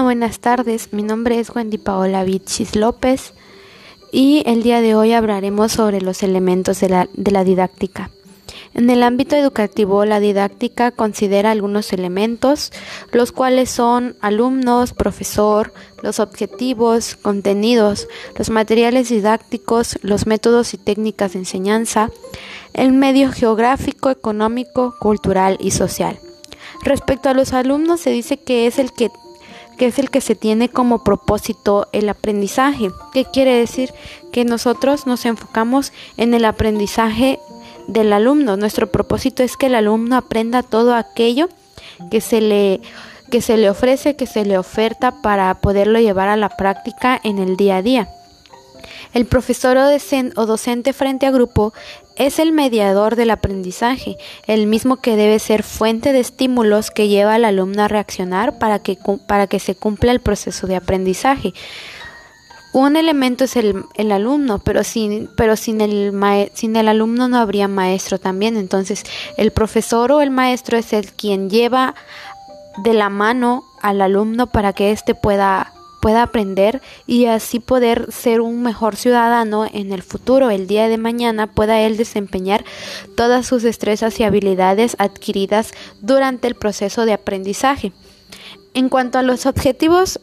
Buenas tardes. Mi nombre es Wendy Paola Vichis López y el día de hoy hablaremos sobre los elementos de la, de la, didáctica. En el ámbito educativo, la didáctica considera algunos elementos, los cuales son alumnos, profesor, los objetivos, contenidos, los materiales didácticos, los métodos y técnicas de enseñanza, el medio geográfico, económico, cultural y social. Respecto a los alumnos, se dice que es el que que es el que se tiene como propósito el aprendizaje. ¿Qué quiere decir? Que nosotros nos enfocamos en el aprendizaje del alumno. Nuestro propósito es que el alumno aprenda todo aquello que se le que se le ofrece, que se le oferta para poderlo llevar a la práctica en el día a día. El profesor o, docente frente a grupo es el mediador del aprendizaje, el mismo que debe ser fuente de estímulos que lleva al alumno a reaccionar para que, para que se cumpla el proceso de aprendizaje. Un elemento es el, el alumno, pero sin, pero sin el, sin el alumno no habría maestro también. Entonces, el profesor o el maestro es el quien lleva de la mano al alumno para que éste pueda pueda aprender y así poder ser un mejor ciudadano en el futuro, el día de mañana pueda él desempeñar todas sus destrezas y habilidades adquiridas durante el proceso de aprendizaje. En cuanto a los objetivos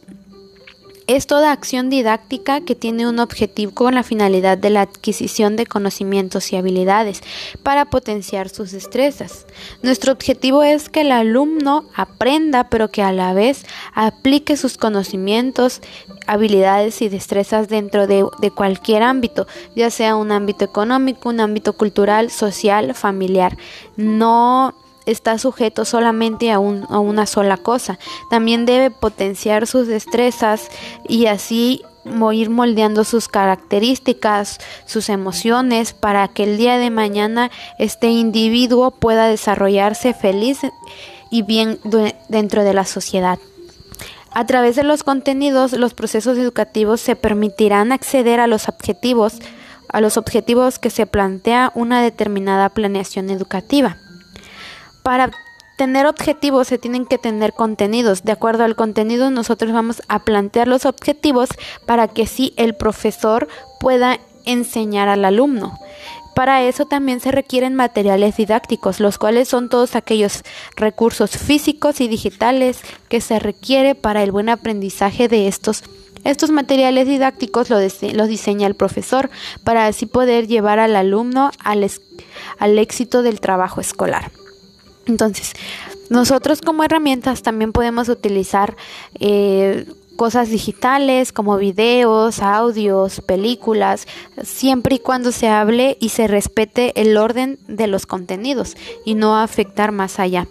es toda acción didáctica que tiene un objetivo con la finalidad de la adquisición de conocimientos y habilidades para potenciar sus destrezas. Nuestro objetivo es que el alumno aprenda, pero que a la vez aplique sus conocimientos, habilidades y destrezas dentro de, cualquier ámbito, ya sea un ámbito económico, un ámbito cultural, social, familiar. No está sujeto solamente a, una sola cosa. También debe potenciar sus destrezas y así ir moldeando sus características, sus emociones, para que el día de mañana este individuo pueda desarrollarse feliz y bien dentro de la sociedad. A través de los contenidos, los procesos educativos se permitirán acceder a los objetivos, a los objetivos que se plantea una determinada planeación educativa. Para tener objetivos se tienen que tener contenidos. De acuerdo al contenido nosotros vamos a plantear los objetivos para que sí el profesor pueda enseñar al alumno. Para eso también se requieren materiales didácticos, los cuales son todos aquellos recursos físicos y digitales que se requiere para el buen aprendizaje de estos. Estos materiales didácticos los diseña el profesor para así poder llevar al alumno al, al éxito del trabajo escolar. Entonces, nosotros como herramientas también podemos utilizar eh, cosas digitales como videos, audios, películas, siempre y cuando se hable y se respete el orden de los contenidos y no afectar más allá.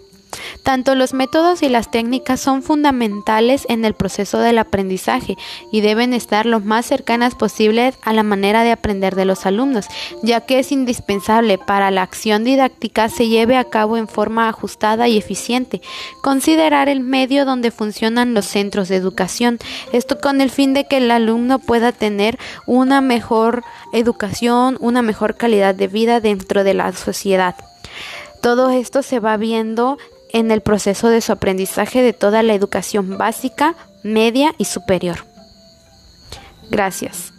Tanto los métodos y las técnicas son fundamentales en el proceso del aprendizaje y deben estar lo más cercanas posibles a la manera de aprender de los alumnos, ya que es indispensable para la acción didáctica se lleve a cabo en forma ajustada y eficiente. Considerar el medio donde funcionan los centros de educación, esto con el fin de que el alumno pueda tener una mejor educación, una mejor calidad de vida dentro de la sociedad. Todo esto se va viendo en el proceso de su aprendizaje de toda la educación básica, media y superior. Gracias.